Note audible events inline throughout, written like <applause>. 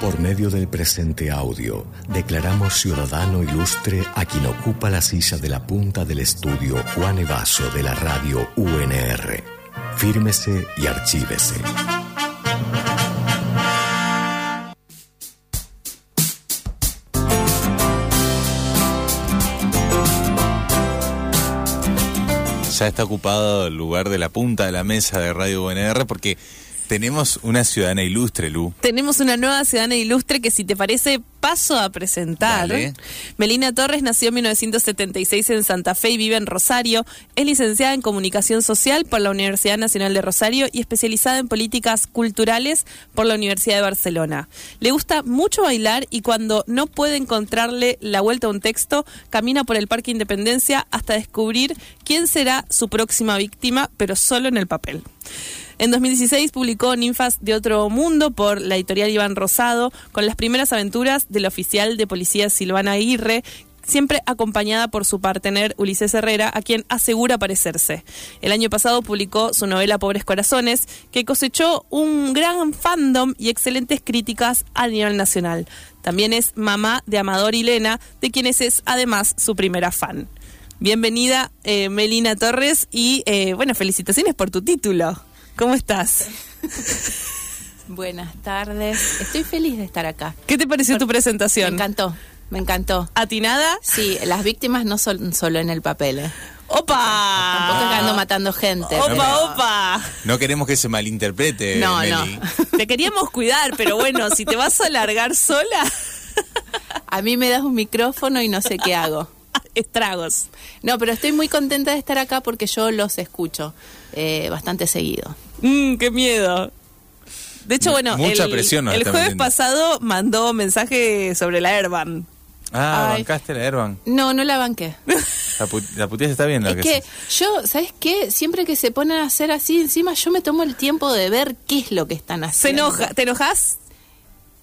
Por medio del presente audio, declaramos ciudadano ilustre a quien ocupa la silla de la punta del estudio Juan Evaso de la radio UNR. Fírmese y archívese. Ya está ocupado el lugar de la punta de la mesa de Radio UNR porque tenemos una ciudadana ilustre, Lu. Tenemos una nueva ciudadana ilustre que si te parece paso a presentar. Dale. Melina Torres nació en 1976 en Santa Fe y vive en Rosario. Es licenciada en Comunicación Social por la Universidad Nacional de Rosario y especializada en políticas culturales por la Universidad de Barcelona. Le gusta mucho bailar y cuando no puede encontrarle la vuelta a un texto, camina por el Parque Independencia hasta descubrir quién será su próxima víctima, pero solo en el papel. En 2016 publicó Ninfas de Otro Mundo por la editorial Iván Rosado, con las primeras aventuras del oficial de policía Silvana Aguirre, siempre acompañada por su partener Ulises Herrera, a quien asegura parecerse. El año pasado publicó su novela Pobres Corazones, que cosechó un gran fandom y excelentes críticas a nivel nacional. También es mamá de Amador y Lena, de quienes es además su primera fan. Bienvenida, eh, Melina Torres, y eh, bueno, felicitaciones por tu título. ¿Cómo estás? <laughs> Buenas tardes. Estoy feliz de estar acá. ¿Qué te pareció tu Me presentación? encantó, me encantó. ¿Atinada? Sí, las víctimas no son solo en el papel. ¿eh? ¡Opa! Tampoco es que ando matando gente. ¡Opa, pero- opa! No queremos que se malinterprete, No, Meli. <laughs> Te queríamos cuidar, pero bueno, si te vas a largar sola, <laughs> A mí me das un micrófono y no sé qué hago. estragos. No, pero estoy muy contenta de estar acá porque yo los escucho eh, bastante seguido. Mmm, qué miedo. De hecho, bueno, Mucha el, presión el jueves metiendo. pasado mandó mensaje sobre la Airban. Ah, Ay. bancaste la Erban. No, no la banqué. La, pu la puteada está bien. lo Es que que se- yo, ¿sabes qué? Siempre que se ponen a hacer así, encima yo me tomo el tiempo de ver qué es lo que están ¿Se haciendo. enoja? ¿Te enojas?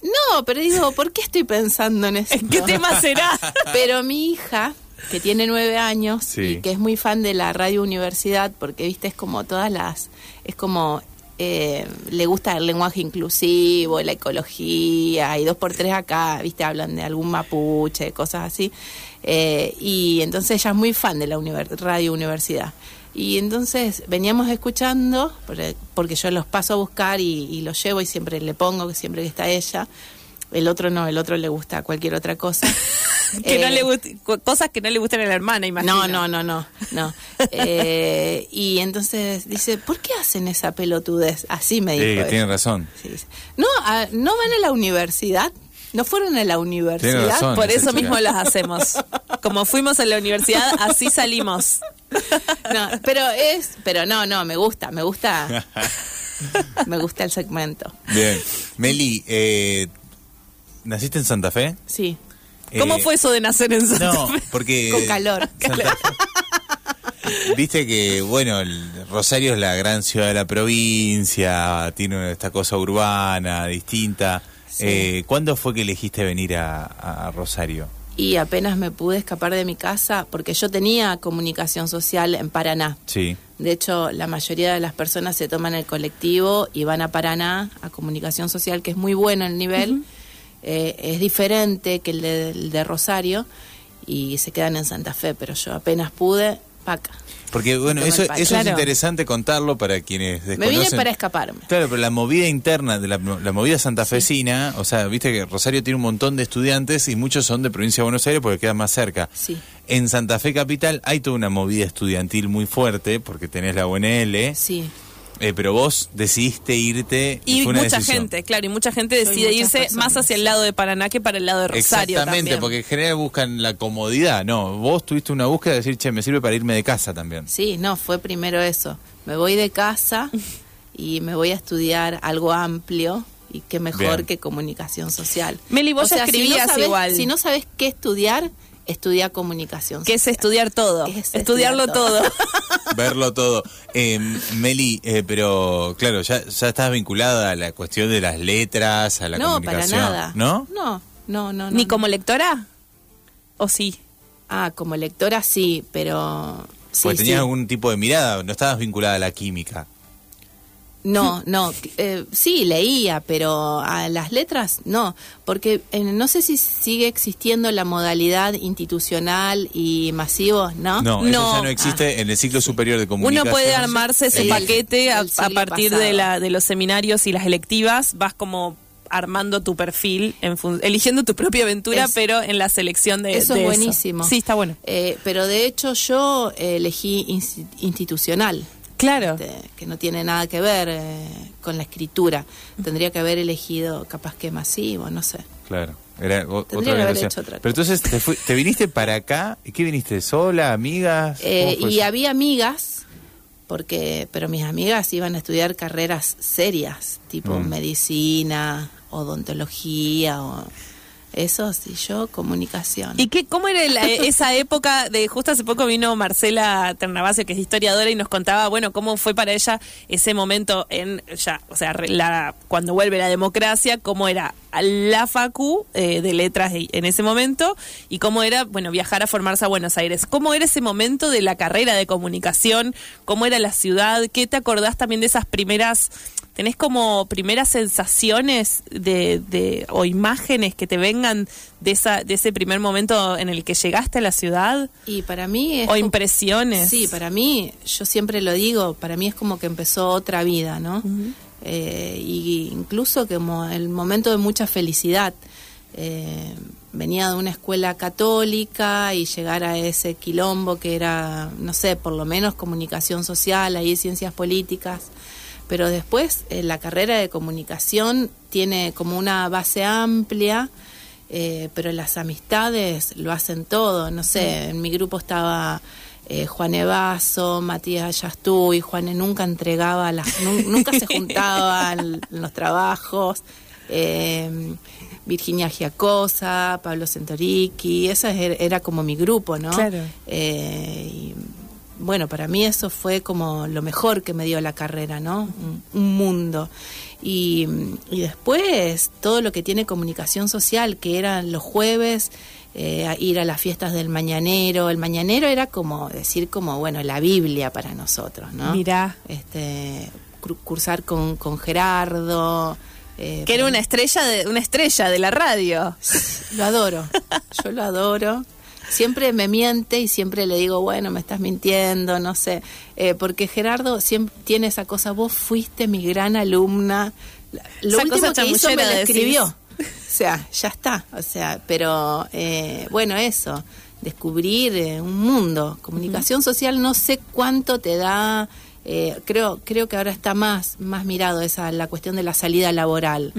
No, pero digo, ¿por qué estoy pensando en <laughs> eso? ¿En qué tema será? Pero mi hija, que tiene nueve años Sí. y que es muy fan de la radio universidad, porque viste, es como todas las, es como eh, le gusta el lenguaje inclusivo, la ecología, y dos por tres acá, viste, hablan de algún mapuche, cosas así. Eh, y entonces ella es muy fan de la radio universidad. Y entonces veníamos escuchando, porque- porque yo los paso a buscar y, y los llevo y siempre le pongo, siempre que está ella. El otro no, el otro le gusta cualquier otra cosa. <laughs> que no Eh, le guste, cosas que no le gustan a la hermana, imagino. no, no, no, no, no. Eh, y entonces dice, ¿por qué hacen esa pelotudez? Así me Sí, dijo. que ella. tiene razón. Sí, dice, No, a- no van a la universidad, no fueron a la universidad. razón. Por eso chica. mismo las hacemos. Como fuimos a la universidad, así salimos. No, pero es, pero no, no, me gusta, me gusta, <laughs> me gusta el segmento. Bien. Meli, eh, ¿naciste en Santa Fe? Sí, ¿Cómo Eh, fue eso de nacer en Santa No, Fe? porque... <laughs> con calor. Santa Fe- Viste que, bueno, el Rosario es la gran ciudad de la provincia, tiene esta cosa urbana, distinta. Sí. Eh, ¿Cuándo fue que elegiste venir a, a Rosario? Y apenas me pude escapar de mi casa, porque yo tenía comunicación social en Paraná. Sí. De hecho, la mayoría de las personas se toman el colectivo y van a Paraná, a comunicación social, que es muy bueno el nivel. Eh, es diferente que el de, el de Rosario y se quedan en Santa Fe, pero yo apenas pude, paca. Porque, bueno, eso, eso es interesante contarlo para quienes Me desconocen. vine para escaparme. Claro, pero la movida interna, de la, la movida santafesina, o sea, viste que Rosario tiene un montón de estudiantes y muchos son de provincia de Buenos Aires porque quedan más cerca. Sí. En Santa Fe Capital hay toda una movida estudiantil muy fuerte porque tenés la UNL, Sí. Eh, pero vos decidiste irte y, Y fue una mucha decisión. gente, claro, y mucha gente decide irse personas, más hacia el lado de Paraná que para el lado de Rosario Exactamente, también. porque en general buscan la comodidad. No, vos tuviste una búsqueda de decir, che, me sirve para irme de casa también. Sí, no, fue primero eso. Me voy de casa <laughs> y me voy a estudiar algo amplio y qué mejor Bien. que comunicación social. Meli, vos si no escribías sabes- igual. Si no sabes qué estudiar, estudia comunicación Que es estudiar todo, Es estudiarlo estudiar todo. todo. <laughs> Verlo todo. Eh, Meli, eh, pero claro, ya, ya estás vinculada a la cuestión de las letras, a la no, para comunicación. nada. ¿No? No, no, no. ¿Ni no, como no. lectora? ¿O sí? Ah, como lectora sí, pero... Sí, Porque tenías sí. algún tipo de mirada, no estabas vinculada a la química. No, no, eh, sí, leía, pero a las letras no, porque eh, no sé si sigue existiendo la modalidad institucional y masivo, ¿no? No, eso No. ya no existe en el ciclo superior de comunicación. Uno puede armarse ese El- paquete a, el a siglo partir de, la, de los seminarios y las electivas, vas como armando tu perfil, en fun- eligiendo tu propia aventura, Es- pero en la selección de Eso de es buenísimo. Sí, está bueno. Eh, pero de hecho yo elegí insti- institucional. Claro. este, que no tiene nada que ver eh, con la escritura. Tendría que haber elegido capaz que masivo, no sé. Claro. Era o- Tendría otra que haber hecho otra Pero entonces te, fui- te viniste para acá. ¿Y qué viniste? ¿Sola? ¿Amigas? Eh, ¿Cómo fue y eso? había amigas, porque pero mis amigas iban a estudiar carreras serias, tipo Mm. medicina, odontología o eso, y yo comunicación. ¿Y qué, cómo era la- <laughs> esa época de, justo hace poco vino Marcela Ternavasio, que es historiadora, y nos contaba, bueno, cómo fue para ella ese momento en, ya, o sea, la, cuando vuelve la democracia, cómo era la facu eh, de letras en ese momento, y cómo era, bueno, viajar a formarse a Buenos Aires. ¿Cómo era ese momento de la carrera de comunicación? ¿Cómo era la ciudad? ¿Qué te acordás también de esas primeras... ¿Tenés como primeras sensaciones de, de, o imágenes que te vengan de, esa, de ese primer momento en el que llegaste a la ciudad? Y para mí es ¿O impresiones? Sí, para mí, yo siempre lo digo, para mí es como que empezó otra vida, ¿no? Eh, y incluso como el momento de mucha felicidad. Eh, venía de una escuela católica y llegar a ese quilombo que era, no sé, por lo menos comunicación social, ahí ciencias políticas. Pero después eh, la carrera de comunicación tiene como una base amplia, eh, pero las amistades lo hacen todo. No sé, en mi grupo estaba eh, Juan Evaso, Matías Yastuy, Juan nunca entregaba, las, nu- <laughs> nunca se juntaban en los trabajos. eh, Virginia Giacosa, Pablo Centoriqui, esa era, era como mi grupo, ¿no? Claro. Eh, y, bueno, para mí eso fue como lo mejor que me dio la carrera, ¿no? Un, un mundo. Y, y después todo lo que tiene comunicación social, que eran los jueves, eh, a ir a las fiestas del mañanero. El mañanero era como decir como, bueno, la Biblia para nosotros, ¿no? Mirá. Este, cursar con, con Gerardo. eh, Que era una estrella de, una estrella de la radio. lo adoro, <laughs> yo lo adoro. Siempre me miente y siempre le digo, bueno, me estás mintiendo, no sé. Eh, porque Gerardo siempre tiene esa cosa, vos fuiste mi gran alumna. La- Lo Esa último cosa que hizo me decís. escribió. O sea, ya está. O sea, pero eh, bueno, eso, descubrir eh, un mundo. Comunicación social no sé cuánto te da. eh, creo creo que ahora está más más mirado esa la cuestión de la salida laboral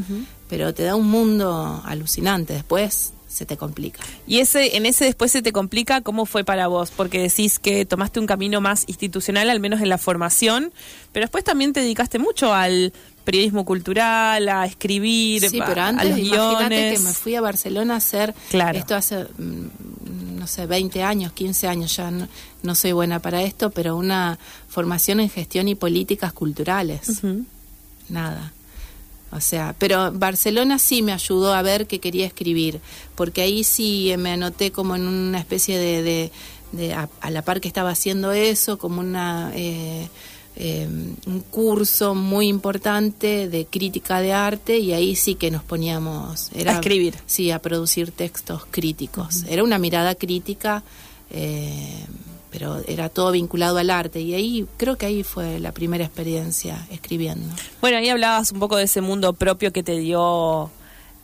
pero te da un mundo alucinante después se te complica Y ese, en ese después se te complica, ¿cómo fue para vos? Porque decís que tomaste un camino más institucional, al menos en la formación, pero después también te dedicaste mucho al periodismo cultural, a escribir, sí a, pero a antes los imagínate guiones. que me fui a Barcelona a hacer Claro. esto hace mm, no sé 20 años 15 años ya no, no soy buena para esto pero una formación en gestión y políticas culturales nada. O sea, pero Barcelona sí me ayudó a ver que quería escribir, porque ahí sí me anoté como en una especie de, de, de a, a la par que estaba haciendo eso, como una eh, eh, un curso muy importante de crítica de arte y ahí sí que nos poníamos era, A escribir. sí, a producir textos críticos. Era una mirada crítica. Eh, pero era todo vinculado al arte y ahí creo que ahí fue la primera experiencia escribiendo. Bueno, ahí hablabas un poco de ese mundo propio que te dio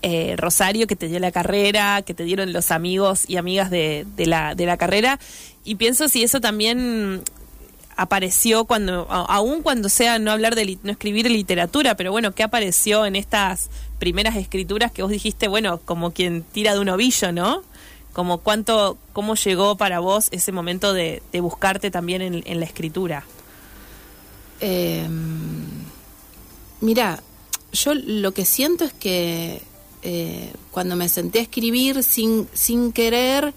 eh, Rosario, que te dio la carrera, que te dieron los amigos y amigas de, de la, de la carrera. Y pienso si eso también apareció cuando, aún cuando sea no hablar de no escribir literatura, pero bueno, ¿qué apareció en estas primeras escrituras que vos dijiste, bueno, como quien tira de un ovillo, ¿no? Como cuánto, cómo llegó para vos ese momento de, de buscarte también en, la escritura. Eh, mira, yo lo que siento es que eh, cuando me senté a escribir sin, sin querer,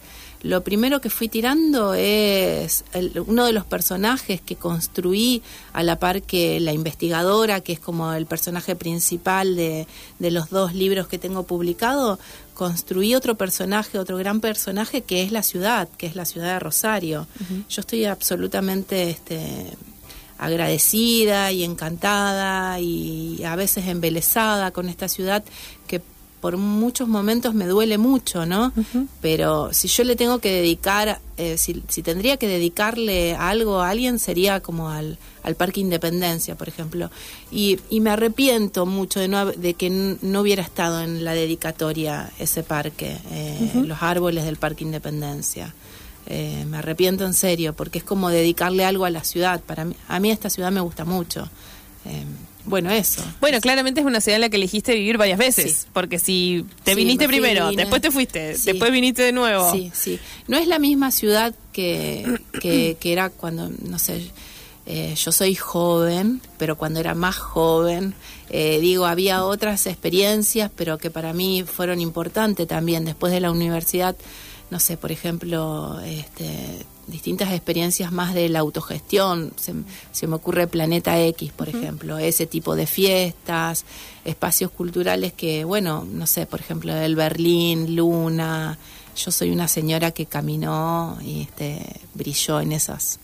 lo primero que fui tirando es el- uno de los personajes que construí a la par que la investigadora, que es como el personaje principal de, de los dos libros que tengo publicado, construí otro personaje, otro gran personaje que es la ciudad, que es la ciudad de Rosario. Yo estoy absolutamente este, agradecida y encantada y a veces embelesada con esta ciudad que por muchos momentos me duele mucho, ¿no? Pero si yo le tengo que dedicar, eh, si, si, tendría que dedicarle algo a alguien, sería como al, al Parque Independencia, por ejemplo. Y, y me arrepiento mucho de, no, de que no hubiera estado en la dedicatoria ese parque, eh, los árboles del Parque Independencia. Eh, me arrepiento en serio, porque es como dedicarle algo a la ciudad. Para mí, a mí esta ciudad me gusta mucho. Bueno, eso. Bueno, claramente es una ciudad en la que elegiste vivir varias veces, sí. porque si te Sí, viniste primero, vine. después te fuiste, Sí. después viniste de nuevo. Sí, sí. No es la misma ciudad que, que, <clears throat> que era cuando, no sé, eh, yo soy joven, pero cuando era más joven, eh, digo, había otras experiencias, pero que para mí fueron importantes también. Después de la universidad, no sé, por ejemplo, este, distintas experiencias más de la autogestión. Se, se me ocurre Planeta X, por ejemplo, ese tipo de fiestas, espacios culturales que, bueno, no sé, por ejemplo, el Berlín, Luna. Yo soy una señora que caminó y este, brilló en esas,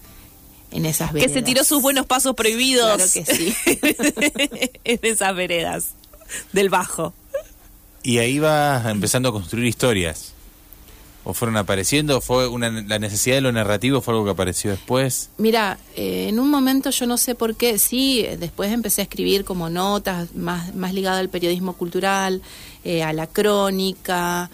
en esas Que veredas. se tiró sus buenos pasos prohibidos Claro que sí. <laughs> en esas veredas del bajo. Y ahí vas empezando a construir historias. ¿O fueron apareciendo? ¿Fue una, la necesidad de lo narrativo? ¿Fue algo que apareció después? Mira, eh, en un momento yo no sé por qué, sí, eh, después empecé a escribir como notas más, más ligadas al periodismo cultural, eh, a la crónica.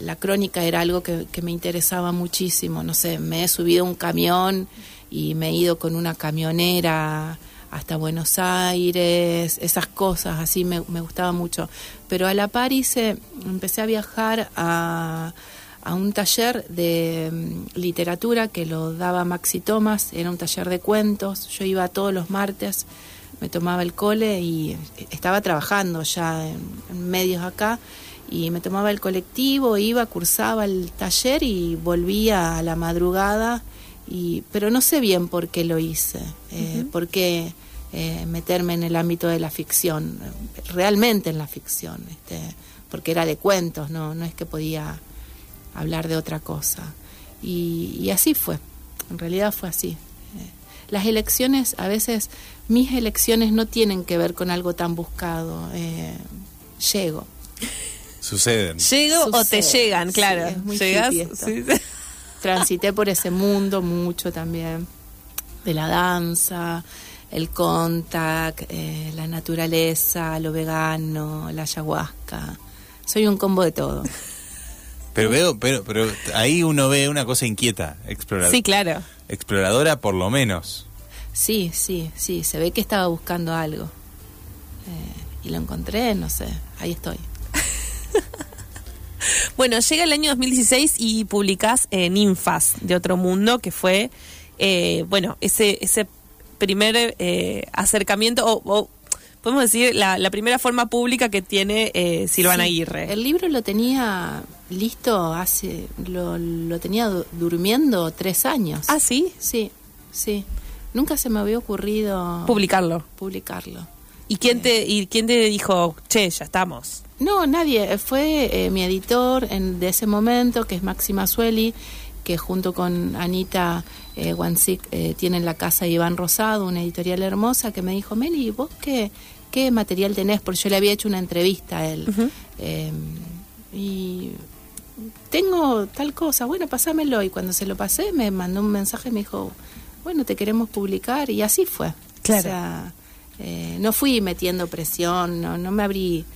la crónica era algo que, me interesaba muchísimo. No sé, me he subido un camión y me he ido con una camionera hasta Buenos Aires, esas cosas así me, me gustaba mucho. Pero a la par hice, empecé a viajar a, a un taller de mm, literatura que lo daba Maxi Thomas, era un taller de cuentos, yo iba todos los martes, me tomaba el cole y estaba trabajando ya en, en medios acá y me tomaba el colectivo, iba, cursaba el taller y volvía a la madrugada, y, pero no sé bien por qué lo hice, eh, por qué eh, meterme en el ámbito de la ficción, realmente en la ficción, este, porque era de cuentos, no, no es que podía hablar de otra cosa. Y, y así fue, en realidad fue así. Eh, Las elecciones, a veces mis elecciones no tienen que ver con algo tan buscado, eh, llego. Suceden. ¿Llego o te llegan? sí, Claro. es muy ¿Llegas? Transité por ese mundo mucho también, de la danza, el contact, eh, la naturaleza, lo vegano, la ayahuasca. Soy un combo de todo. Pero veo, pero, pero ahí uno ve una cosa inquieta, explora- Sí, claro. exploradora por lo menos. Sí, sí, sí, se ve que estaba buscando algo. Eh, y lo encontré, no sé, ahí estoy. Bueno, llega el año 2016 y publicás eh, Ninfas de Otro Mundo, que fue, eh, bueno, ese, ese primer eh, acercamiento, o, o podemos decir, la, la primera forma pública que tiene eh, Silvana Sí, Aguirre. El libro lo tenía listo hace, lo, lo tenía du- durmiendo tres años. Ah, sí, Sí, sí. Nunca se me había ocurrido publicarlo. publicarlo. ¿Y quién te, y quién te dijo, che, ya estamos? No, nadie. Fue eh, mi editor en, de ese momento, que es Máxima Sueli, que junto con Anita eh, Wanzik eh, tienen la casa Iván Rosado, una editorial hermosa, que me dijo, Meli, ¿vos qué, qué material tenés? Porque yo le había hecho una entrevista a él. Eh, y tengo tal cosa, bueno, pasámelo. Y cuando se lo pasé, me mandó un mensaje y me dijo, bueno, te queremos publicar. Y así fue. Claro. O sea, eh, no fui metiendo presión, no, no me abrí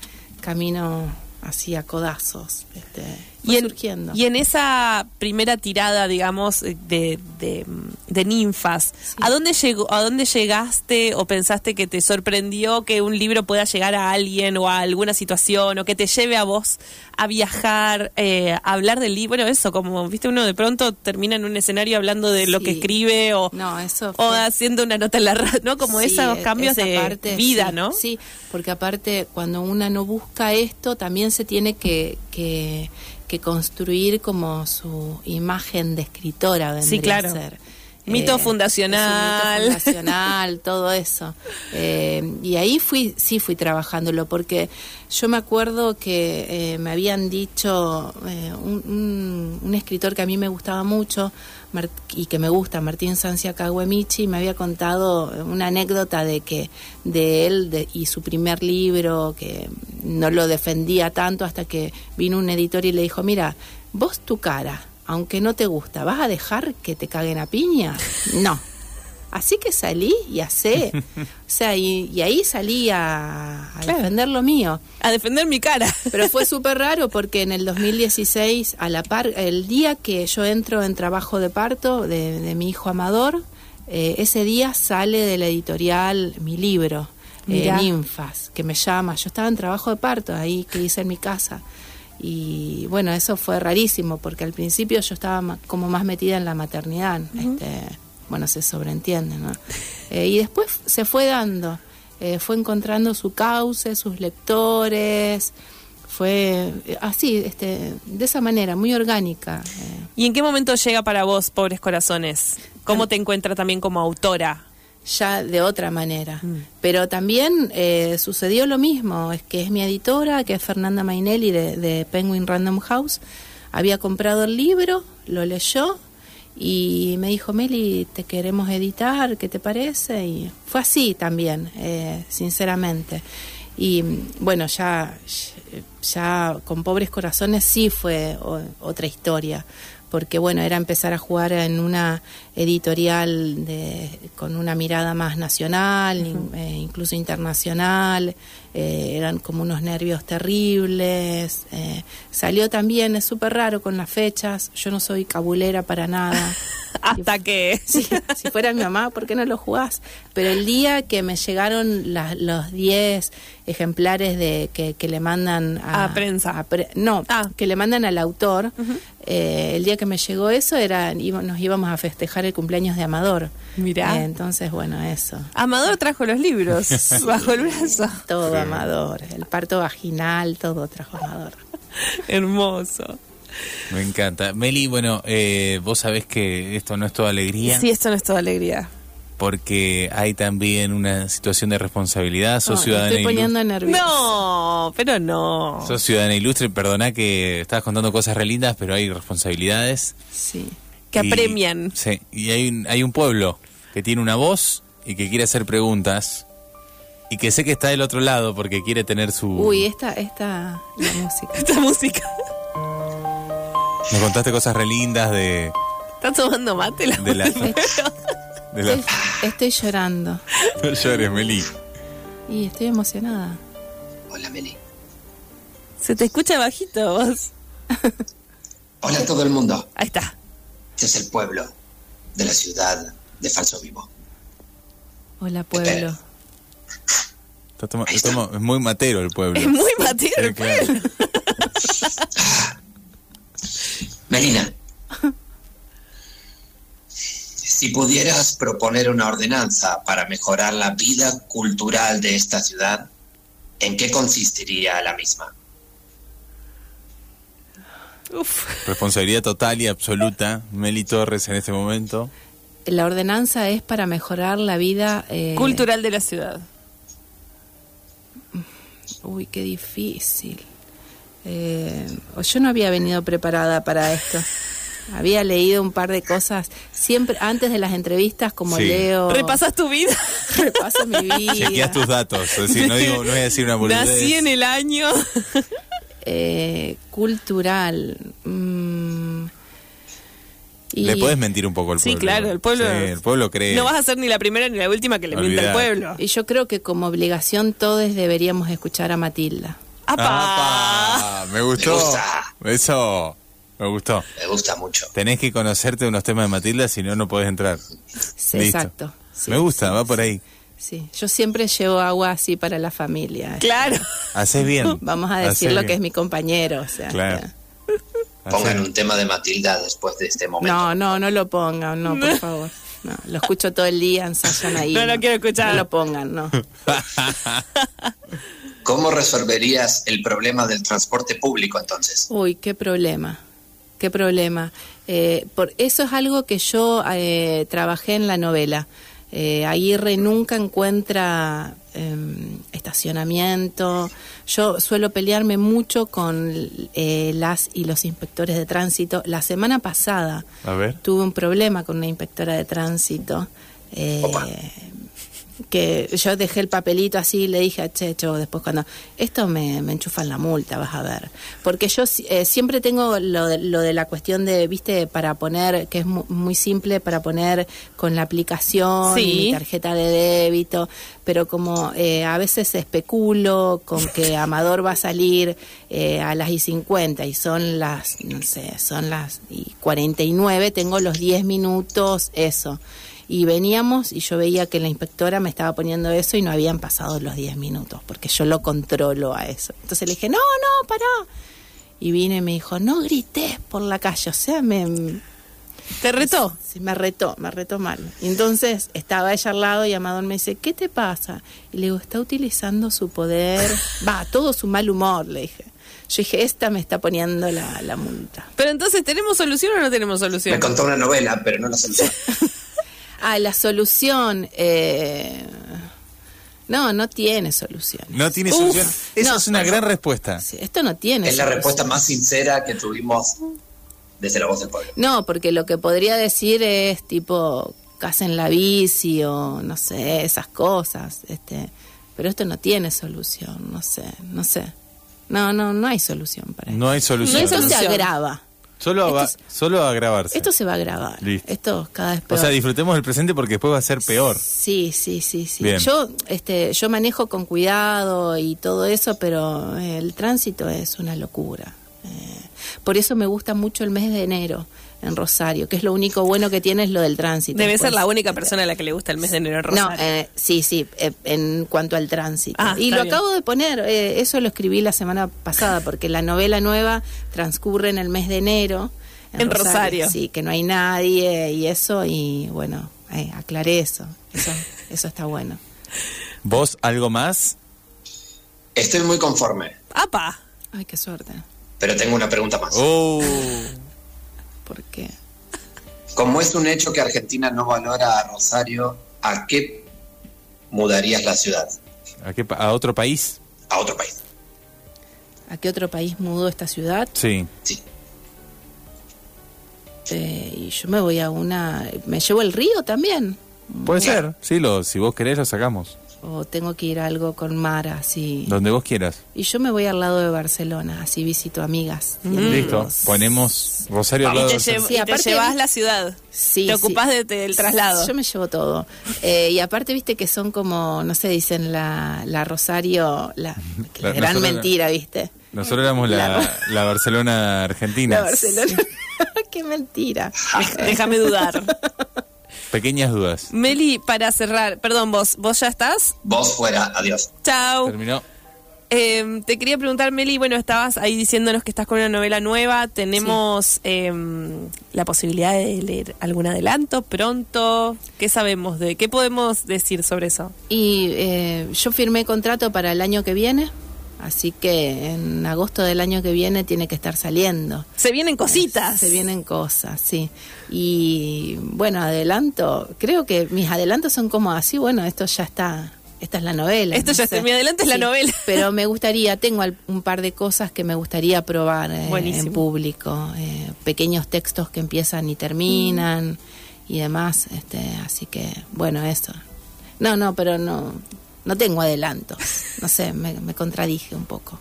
camino así a codazos. Este, Y en, surgiendo. y en esa primera tirada, digamos, de, de, de ninfas, ¿a dónde llegó, a dónde llegaste o pensaste que te sorprendió que un libro pueda llegar a alguien o a alguna situación o que te lleve a vos a viajar, eh, a hablar del libro? Bueno, eso, como viste uno de pronto termina en un escenario hablando de lo que escribe o, No, eso o fue- haciendo una nota en la radio, ¿no? Como Sí, esos cambios de parte, vida, ¿no? Sí, porque aparte cuando una no busca esto, también se tiene que, que, que construir como su imagen de escritora, vendría Sí, claro. a ser. Mito fundacional. mito fundacional, <laughs> todo eso. Eh, y ahí fui, sí fui trabajándolo, porque yo me acuerdo que eh, me habían dicho eh, un, un- un escritor que a mí me gustaba mucho Mar- y que me gusta, Martín Sancia Kawemichi, me había contado una anécdota de que de él de- y su primer libro, que no lo defendía tanto hasta que vino un editor y le dijo, mira, vos tu cara, aunque no te gusta, ¿vas a dejar que te caguen a piña? No. Así que salí y hacé. <laughs> O sea, y, y ahí salí a, a Claro. defender lo mío. A defender mi cara. Pero fue <laughs> súper raro porque en el 2016, a la par, el día que yo entro en trabajo de parto de, de mi hijo Amador, eh, ese día sale de la editorial mi libro, eh. Ninfas, que me llama. Yo estaba en trabajo de parto ahí que hice en mi casa. Y bueno, eso fue rarísimo porque al principio yo estaba como más metida en la maternidad. este, bueno, se sobreentiende, ¿no? Eh, y después se fue dando, eh, fue encontrando su cauce, sus lectores, fue eh, así, este, de esa manera, muy orgánica. ¿Y en qué momento llega para vos, Pobres Corazones? ¿Cómo te encuentra también como autora? ya de otra manera. Pero también eh, sucedió lo mismo, es que es mi editora, que es Fernanda Mainelli de, de Penguin Random House, había comprado el libro, lo leyó y me dijo, Meli, te queremos editar, ¿qué te parece? Y fue así también, eh, sinceramente. Y mm, bueno, ya, ya con Pobres Corazones sí fue otra historia, porque bueno, era empezar a jugar en una editorial de, con una mirada más nacional, eh, incluso internacional, eh, eran como unos nervios terribles. eh, salió también, es súper raro con las fechas, yo no soy cabulera para nada. <laughs> Hasta que... Si fuera mi mamá, ¿por qué no lo jugás? Pero el día que me llegaron las- los 10 ejemplares de que, que le mandan a, A prensa. a pre- no, Ah. que le mandan al autor, eh, el día que me llegó eso, era nos íbamos a festejar el cumpleaños de Amador. Mirá. Eh, entonces, bueno, eso. Amador trajo los libros <laughs> bajo el brazo. Todo Amador. El parto vaginal, todo trajo Amador. <laughs> Hermoso. Me encanta. Meli, bueno, eh, vos sabés que esto no es toda alegría, Sí, esto no es toda alegría. porque hay también una situación de responsabilidad. Sos No, me ciudadana estoy poniendo nerviosa. No, pero no. Sos ciudadana ilustre, perdona que estabas contando cosas re lindas, pero hay responsabilidades. Sí. Que Y- apremian. Sí, y hay un, hay un pueblo que tiene una voz y que quiere hacer preguntas y que sé que está del otro lado porque quiere tener su... Uy, esta, esta, la música. <laughs> Esta música. Me contaste cosas re lindas de, ¿Está tomando mate la de la... <laughs> de la- Estoy, estoy llorando. <laughs> No llores, Meli. Y estoy emocionada. Hola Meli. Se te escucha bajito vos. Hola a todo el mundo. Ahí está. Este es el pueblo de la ciudad de Falso Vivo. Hola, pueblo. Está toma- está toma- es muy matero el pueblo. Es muy matero Sí, el claro. pueblo. <laughs> Melina. Si pudieras proponer una ordenanza para mejorar la vida cultural de esta ciudad, ¿en qué consistiría la misma? Uf. Responsabilidad total y absoluta. Meli Torres en este momento. La ordenanza es para mejorar la vida. eh, Cultural de la ciudad. Uy, qué difícil. Eh, yo no había venido preparada para esto. Había leído un par de cosas siempre antes de las entrevistas, como Sí. leo. Repasas tu vida. repaso mi vida. Chequeás tus datos. Es decir, no, digo, no voy a decir una boludez. Nací en el año. Eh, cultural. mm, y- Le podés mentir un poco al Sí, pueblo. claro, el pueblo. Sí, el pueblo cree. No vas a ser ni la primera ni la última que le mienta al pueblo. Y yo creo que como obligación todos deberíamos escuchar a Matilda. ¡Apa! ¡Apa! Me gustó. Me gusta. Eso. Me gustó. Me gusta mucho. Tenés que conocerte unos temas de Matilda, si no, no podés entrar. Sí, Listo. Exacto. Sí, Me gusta, sí, va por sí. ahí. Sí, yo siempre llevo agua así para la familia. Claro. Haces bien. <laughs> Vamos a decir lo que es mi compañero. O sea, Claro. Pongan un tema de Matilda después de este momento. No, no, no lo pongan, no, por <laughs> favor. No, lo escucho todo el día, ensayan ahí. No lo quiero escuchar. No lo pongan, no. <laughs> ¿Cómo resolverías el problema del transporte público entonces? Uy, qué problema. qué problema. Eh, por eso es algo que yo eh, trabajé en la novela. Eh, Aguirre nunca encuentra em, estacionamiento. Yo suelo pelearme mucho con eh, las y los inspectores de tránsito. La semana pasada A ver. tuve un problema con una inspectora de tránsito. Que yo dejé el papelito así y le dije a Checho después cuando esto me, me enchufan la multa vas a ver porque yo eh, siempre tengo lo de, lo de la cuestión de viste para poner que es mu- muy simple para poner con la aplicación Sí. y mi tarjeta de débito pero como eh, a veces especulo con que Amador va a salir eh, a las y 50 y son las no sé son las y 49 tengo los 10 minutos eso y veníamos y yo veía que la inspectora me estaba poniendo eso y no habían pasado los 10 minutos, porque yo lo controlo a eso. Entonces le dije, no, no, pará. Y vine y me dijo, no grites por la calle. O sea, me, ¿Te retó? sí, me retó, me retó mal. Y entonces estaba ella al lado y Amador me dice, ¿qué te pasa? Y le digo, está utilizando su poder, <laughs> va, todo su mal humor, le dije. Yo dije, esta me está poniendo la, la multa. Pero entonces, ¿tenemos solución o no tenemos solución? Me contó una novela, pero no la solución. <laughs> Ah, la solución... Eh, no, no tiene solución. No tiene Uf, solución. Esa no, es una no. gran respuesta. Sí, esto no tiene Es la respuesta más sincera que tuvimos desde la voz del pueblo. No, porque lo que podría decir es tipo casen la bici o no sé, esas cosas, este, pero esto no tiene solución, no sé, no sé. No, no, no hay solución para esto. No hay solución. esto se agrava. Solo, a, Esto solo a agravarse. Esto se va a. Listo. Esto cada vez o sea, disfrutemos del presente porque después va a ser peor. Sí, sí, sí, sí. Bien. Yo, este, yo manejo con cuidado y todo eso, pero el tránsito es una locura. Por eso me gusta mucho el mes de enero en Rosario, que es lo único bueno que tiene es lo del tránsito. Debe ser Después- la única persona a la que le gusta el mes de enero en No, Rosario. eh, sí, sí, eh, en cuanto al tránsito. Ah, y lo bien. acabo de poner, eh, eso lo escribí la semana pasada, porque la novela nueva transcurre en el mes de enero. En Rosario. Sí, que no hay nadie y eso, y bueno, eh, aclaré eso. Eso, <laughs> eso está bueno. ¿Vos algo más? Estoy muy conforme, ¡Apa! Ay, qué suerte. Pero tengo una pregunta más. Oh. Porque Como es un hecho que Argentina no valora a Rosario, ¿a qué mudarías la ciudad? ¿A, qué a otro país? A otro país. ¿a qué otro país mudó esta ciudad? Sí. Sí. Eh, y yo me voy a una... ¿Me llevo el río también? Puede ser. Sí, lo, si vos querés lo sacamos. ¿O tengo que ir a algo con mar así? Donde vos quieras. Y yo me voy al lado de Barcelona, así visito amigas. y Listo. Ponemos Rosario al Y lado te, de Sí, y te llevas la ciudad. Sí, te sí. ocupás de- del traslado. Yo me llevo todo. Eh, y aparte, viste que son como, no sé, dicen la, la Rosario, la, <laughs> que La- la gran nosotros- mentira, viste. Nosotros éramos la, La- la Barcelona <laughs> Argentina. La Barcelona. <laughs> Qué mentira. Déjame dudar. Pequeñas dudas. Meli, para cerrar, perdón, vos, vos ya estás. Vos fuera, adiós. Chau. Terminó. Eh, te quería preguntar, Meli, bueno, estabas ahí diciéndonos que estás con una novela nueva. ¿Tenemos eh, la posibilidad de leer algún adelanto pronto? ¿Qué sabemos de qué podemos decir sobre eso? Y eh, yo firmé contrato para el año que viene, así que en agosto del año que viene tiene que estar saliendo. Se vienen cositas. Se vienen cosas, sí. Y bueno, adelanto, creo que mis adelantos son como así, bueno, esto ya está, esta es la novela. Esto ya está, mi adelanto es la novela. <laughs> Pero me gustaría, tengo un par de cosas que me gustaría probar eh, en público, eh, pequeños textos que empiezan y terminan y demás, este, así que bueno, eso. No, no, pero no, no tengo adelantos, no sé, me, me contradije un poco.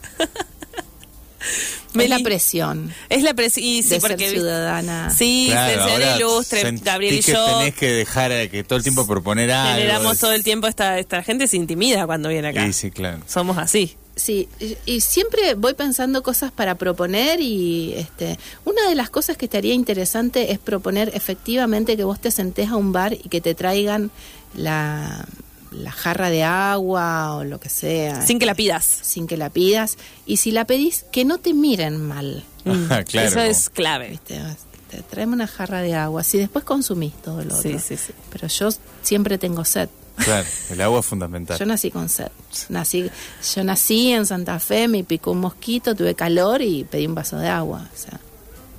Es la presión Es la presión. Y sí, de porque ser ciudadana. Sí, Claro, ser ilustre, Gabriel y que yo. tenés que dejar eh, que todo el tiempo proponer algo. Generamos todo el tiempo esta, esta gente se intimida cuando viene acá. Sí, sí, claro. Somos así. Sí, y- y siempre voy pensando cosas para proponer y este, una de las cosas que estaría interesante es proponer efectivamente que vos te sentés a un bar y que te traigan la, la jarra de agua o lo que sea. Sin que la pidas. sin que la pidas. Y si la pedís, que no te miren mal. <laughs> Ah, claro. Eso es clave. ¿viste? Te traeme una jarra de agua. Si después consumís todo lo Sí, otro. sí, sí. Pero yo siempre tengo sed. Claro, el agua es fundamental. Yo nací con sed. Nací, yo nací en Santa Fe, me picó un mosquito, tuve calor y pedí un vaso de agua. O sea,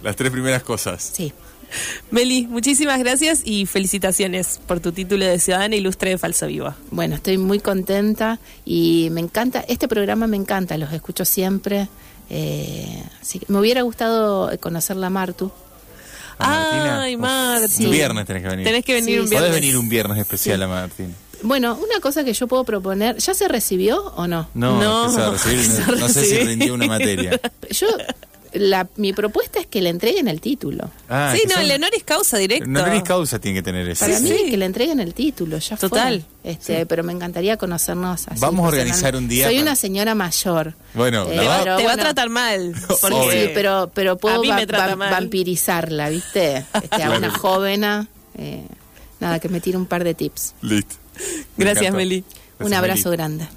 Las tres primeras cosas. Sí. <laughs> Meli, muchísimas gracias y felicitaciones por tu título de Ciudadana Ilustre de Falso Viva. Bueno, estoy muy contenta y me encanta, este programa me encanta, los escucho siempre. Eh, así que me hubiera gustado conocerla a Martu. Ay, Marti. Un viernes tenés que venir. Tenés que venir Sí, un viernes. Podés venir un viernes especial a Martín. Bueno, una cosa que yo puedo proponer, ¿ya se recibió o no? No, No, no, se va a recibir, <laughs> no, no sé si rindió una materia. Yo, la, mi propuesta es que le entreguen el título. Ah, sí, no, son- el honoris causa directo. No honoris causa tiene que tener eso. Para Sí, mí sí. que le entreguen el título, ya fue. Total. Este, pero me encantaría conocernos así. Vamos a organizar un día Soy para- una señora mayor. Bueno, Eh, te va, va- pero te va a tratar mal. <laughs> Porque. Sí, pero, pero puedo va- va- vampirizarla, ¿viste? Este, a una joven. eh, nada, que me tire un par de tips. Listo. Me Gracias, encantó. Meli. un abrazo grande.